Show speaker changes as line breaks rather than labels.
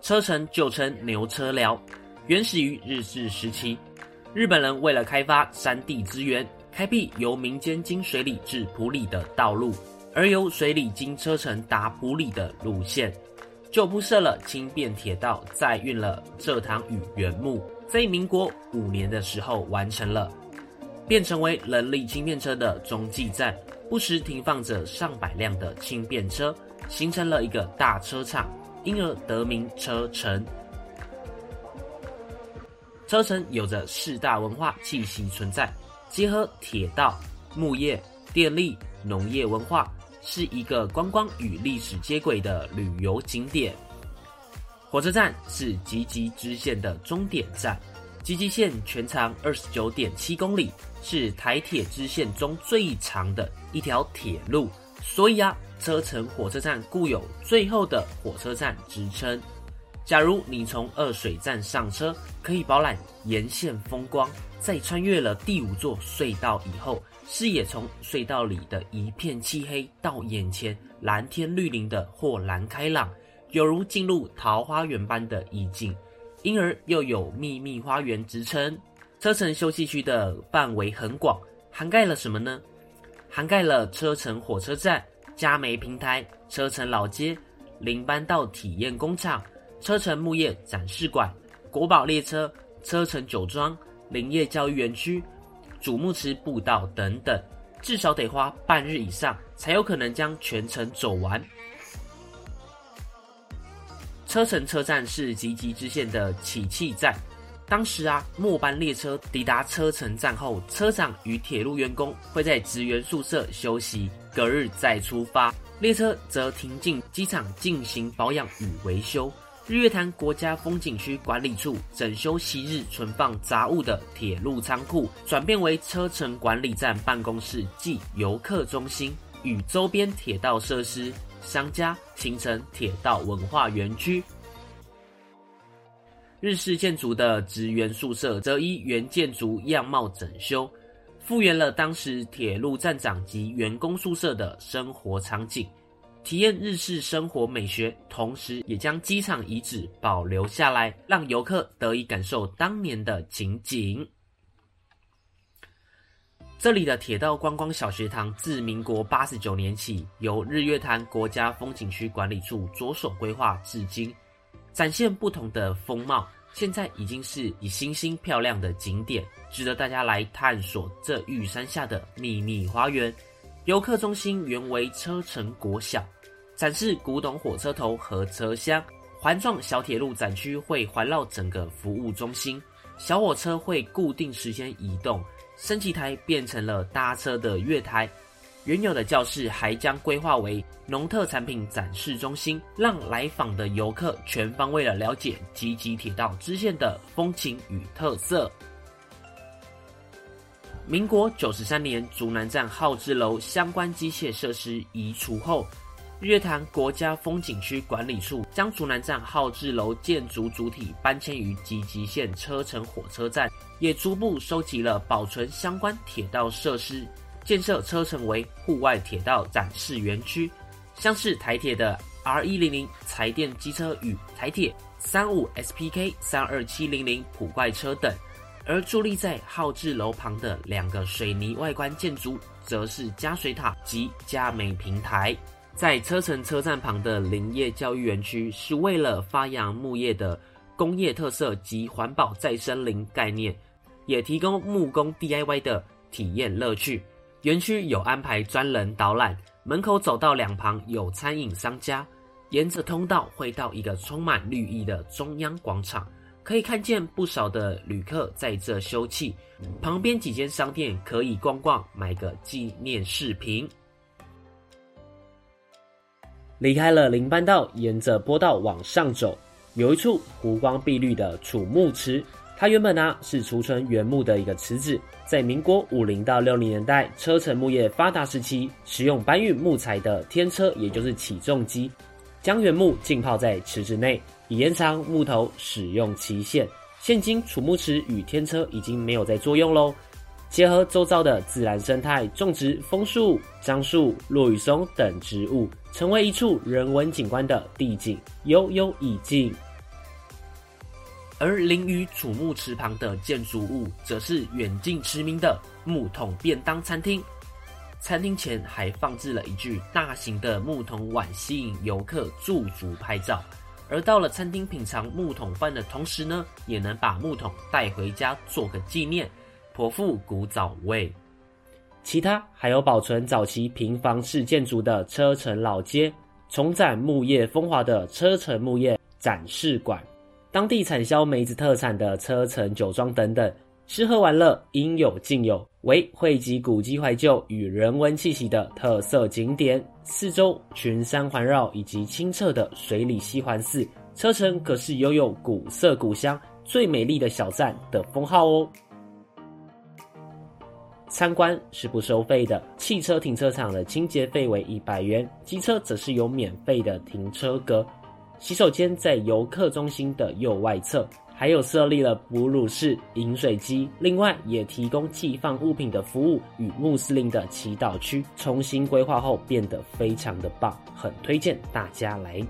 车城旧称牛车寮，原始于日治时期。日本人为了开发山地资源，开辟由民间经水里至埔里的道路，而由水里经车城达埔里的路线，就铺设了轻便铁道，载运了蔗糖与原木，在民国五年的时候完成了，便成为人力轻便车的中继站，不时停放着上百辆的轻便车，形成了一个大车场，因而得名车城。车城有着四大文化气息存在，结合铁道、木业、电力、农业文化。是一个观光与历史接轨的旅游景点。火车站是吉吉支线的终点站，吉吉线全长二十九点七公里，是台铁支线中最长的一条铁路，所以啊，车城火车站固有“最后的火车站”之称。假如你从二水站上车，可以饱览沿线风光，在穿越了第五座隧道以后，视野从隧道里的一片漆黑到眼前蓝天绿林的豁然开朗，犹如进入桃花源般的意境，因而又有秘密花园之称。车城休息区的范围很广，涵盖了什么呢？涵盖了车城火车站、嘉梅平台、车城老街、林班道体验工厂、车城木业展示馆、国宝列车、车城酒庄、林业教育园区。主木池步道等等，至少得花半日以上，才有可能将全程走完。车城车站是吉吉支线的起訖站，当时啊，末班列车抵达车城站后，车长与铁路员工会在职员宿舍休息，隔日再出发，列车则停进机场进行保养与维修。日月潭国家风景区管理处整修昔日存放杂物的铁路仓库，转变为车城管理站办公室暨游客中心，与周边铁道设施相加，形成铁道文化园区。日式建筑的职员宿舍则依原建筑样貌整修，复原了当时铁路站长及员工宿舍的生活场景。体验日式生活美学，同时也将机场遗址保留下来，让游客得以感受当年的情景。这里的铁道观光小学堂自民国八十九年起，由日月潭国家风景区管理处着手规划至今，展现不同的风貌。现在已经是以星星漂亮的景点，值得大家来探索这玉山下的秘密花园。游客中心原为车城国小。展示古董火车头和车厢，环状小铁路展区会环绕整个服务中心，小火车会固定时间移动，升旗台变成了搭车的月台，原有的教室还将规划为农特产品展示中心，让来访的游客全方位的了解集集铁道支线的风情与特色。民国九十三年，竹南站号志楼相关机械设施移除后。日月潭国家风景区管理处将竹南站号志楼建筑主体搬迁于集集线车城火车站，也逐步收集了保存相关铁道设施，建设车城为户外铁道展示园区，像是台铁的 R 一零零柴电机车与台铁三五 SPK 三二七零零普怪车等，而伫立在号志楼旁的两个水泥外观建筑，则是加水塔及加美平台。在车城车站旁的林业教育园区，是为了发扬木业的工业特色及环保再生林概念，也提供木工 DIY 的体验乐趣。园区有安排专人导览，门口走道两旁有餐饮商家，沿着通道会到一个充满绿意的中央广场，可以看见不少的旅客在这休憩。旁边几间商店可以逛逛，买个纪念饰品。离开了林班道，沿着坡道往上走，有一处湖光碧绿的楚木池。它原本呢、是储存原木的一个池子，在民国五零到六零年代，车城木业发达时期，使用搬运木材的天车，也就是起重机，将原木浸泡在池子内，以延长木头使用期限。现今储木池与天车已经没有再作用喽。结合周遭的自然生态，种植枫树、樟树、落羽松等植物，成为一处人文景观的地景，悠悠意境。而临于楚木池旁的建筑物，则是远近驰名的木桶便当餐厅。餐厅前还放置了一具大型的木桶碗，吸引游客驻足拍照。而到了餐厅品尝木桶饭的同时呢，也能把木桶带回家做个纪念，颇富古早味。其他还有保存早期平房式建筑的车城老街，重展木业风华的车城木业展示馆，当地产销梅子特产的车城酒庄等等。吃喝玩乐应有尽有，为汇集古迹怀旧与人文气息的特色景点。四周群山环绕，以及清澈的水里溪环伺，车城可是拥有古色古香、最美丽的小站的封号哦。参观是不收费的，汽车停车场的清洁费为一百元，机车则是有免费的停车格。洗手间在游客中心的右外侧。还有设立了哺乳室、饮水机，另外也提供寄放物品的服务与穆斯林的祈祷区，重新规划后变得非常的棒，很推荐大家来。